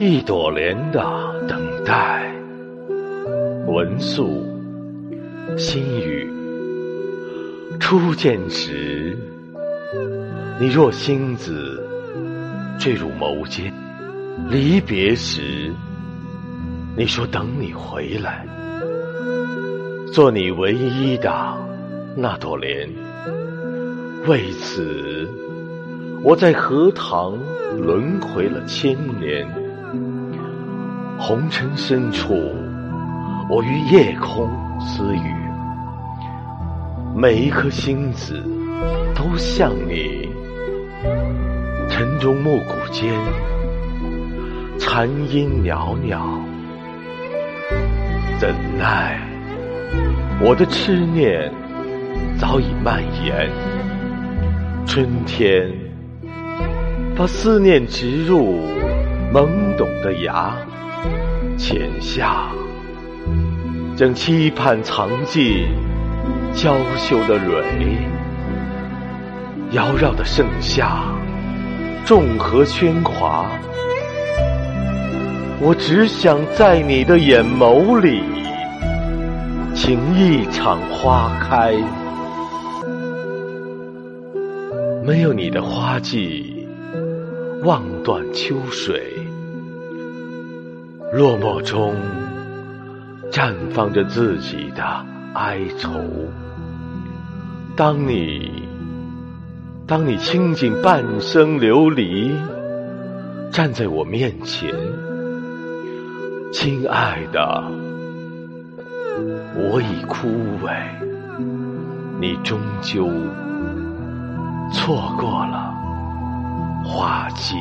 一朵莲的等待，文素心语。初见时，你若星子坠入眸间；离别时，你说等你回来，做你唯一的那朵莲。为此，我在荷塘轮回了千年。红尘深处，我与夜空私语。每一颗星子都像你，晨钟暮鼓间，残音袅袅。怎奈我的痴念早已蔓延，春天把思念植入懵懂的芽。浅夏，将期盼藏进娇羞的蕊，缭绕的盛夏，众河喧哗。我只想在你的眼眸里，情一场花开。没有你的花季，望断秋水。落寞中，绽放着自己的哀愁。当你，当你倾尽半生流离，站在我面前，亲爱的，我已枯萎，你终究错过了花季。